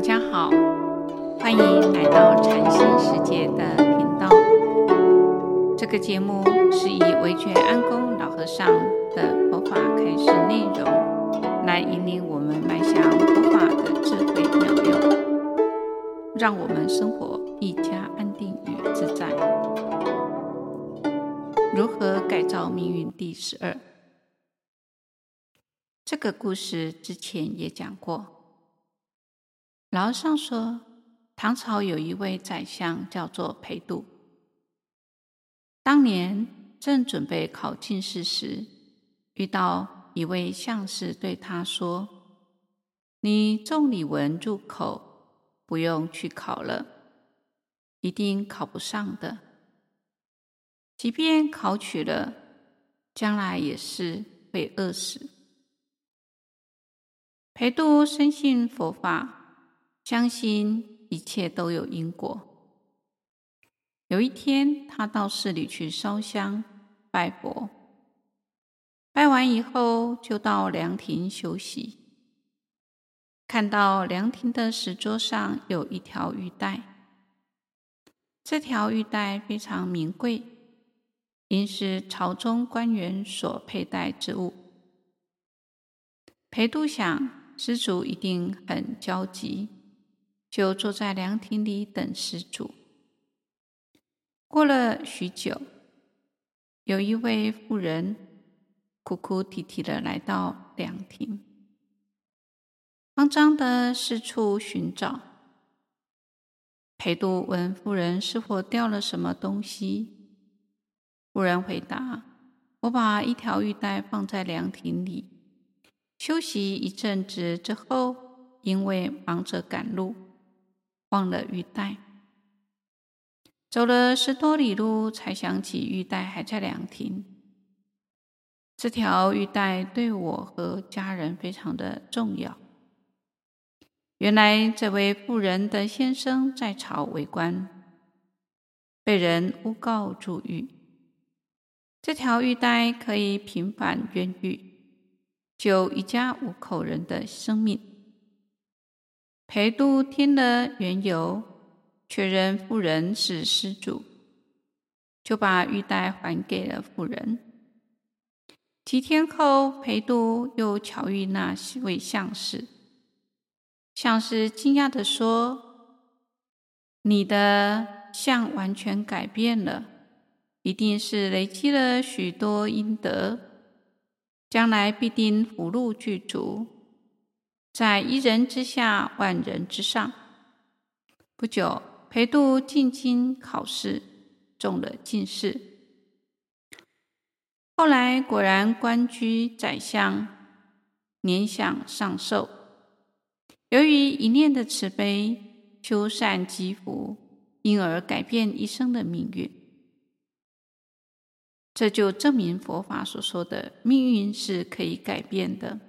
大家好，欢迎来到禅心世界的频道。这个节目是以维觉安公老和尚的佛法开示内容，来引领我们迈向佛法的智慧妙用，让我们生活愈加安定与自在。如何改造命运？第十二。这个故事之前也讲过。老和尚说，唐朝有一位宰相叫做裴度。当年正准备考进士时，遇到一位相士对他说：“你重礼文入口，不用去考了，一定考不上的。即便考取了，将来也是会饿死。”裴度深信佛法。相信一切都有因果。有一天，他到寺里去烧香拜佛，拜完以后，就到凉亭休息。看到凉亭的石桌上有一条玉带，这条玉带非常名贵，应是朝中官员所佩戴之物。裴度想，施主一定很焦急。就坐在凉亭里等施主。过了许久，有一位妇人哭哭啼啼的来到凉亭，慌张的四处寻找。裴度问妇人是否掉了什么东西，妇人回答：“我把一条玉带放在凉亭里，休息一阵子之后，因为忙着赶路。”忘了玉带，走了十多里路，才想起玉带还在凉亭。这条玉带对我和家人非常的重要。原来这位妇人的先生在朝为官，被人诬告入狱。这条玉带可以平反冤狱，救一家五口人的生命。裴度听了缘由，确认妇人是施主，就把玉带还给了妇人。几天后，裴度又巧遇那位相士。相士惊讶地说：“你的相完全改变了，一定是累积了许多阴德，将来必定福禄具足。”在一人之下，万人之上。不久，裴度进京考试，中了进士。后来果然官居宰相，年享上寿。由于一念的慈悲，修善积福，因而改变一生的命运。这就证明佛法所说的命运是可以改变的。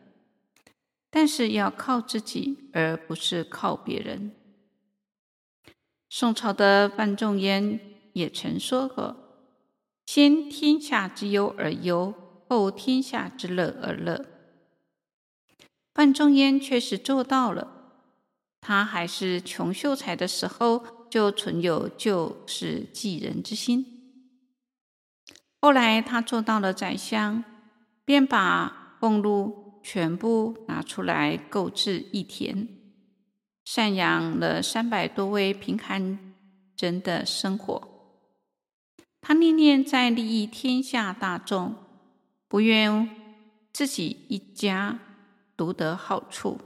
但是要靠自己，而不是靠别人。宋朝的范仲淹也曾说过：“先天下之忧而忧，后天下之乐而乐。”范仲淹确实做到了。他还是穷秀才的时候，就存有救世济人之心。后来他做到了宰相，便把俸禄。全部拿出来购置一田，赡养了三百多位贫寒人的生活。他念念在利益天下大众，不愿自己一家独得好处。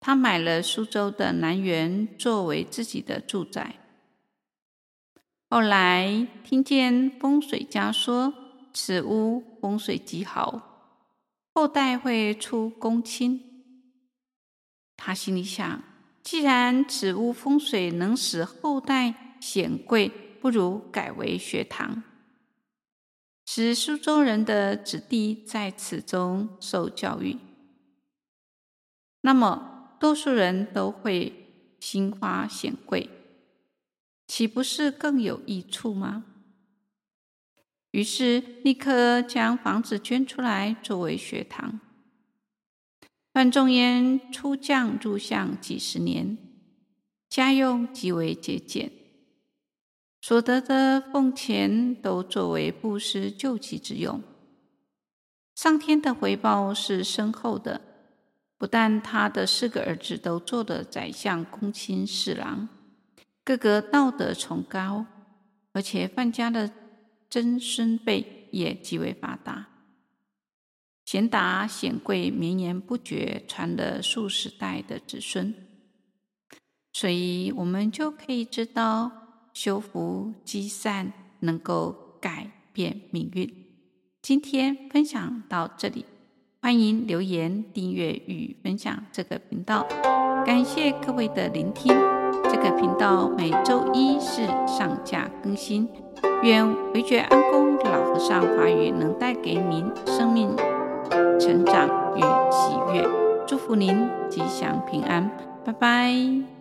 他买了苏州的南园作为自己的住宅。后来听见风水家说，此屋风水极好。后代会出公卿，他心里想：既然此屋风水能使后代显贵，不如改为学堂，使苏州人的子弟在此中受教育，那么多数人都会兴花显贵，岂不是更有益处吗？于是立刻将房子捐出来作为学堂。范仲淹出将入相几十年，家用极为节俭，所得的俸钱都作为布施救济之用。上天的回报是深厚的，不但他的四个儿子都做了宰相、公卿、侍郎，个个道德崇高，而且范家的曾孙辈也极为发达，贤达显贵绵延不绝，传了数十代的子孙。所以，我们就可以知道，修福积善能够改变命运。今天分享到这里，欢迎留言、订阅与分享这个频道。感谢各位的聆听。这个频道每周一是上架更新。愿维觉安公老和尚法语能带给您生命成长与喜悦。祝福您吉祥平安，拜拜。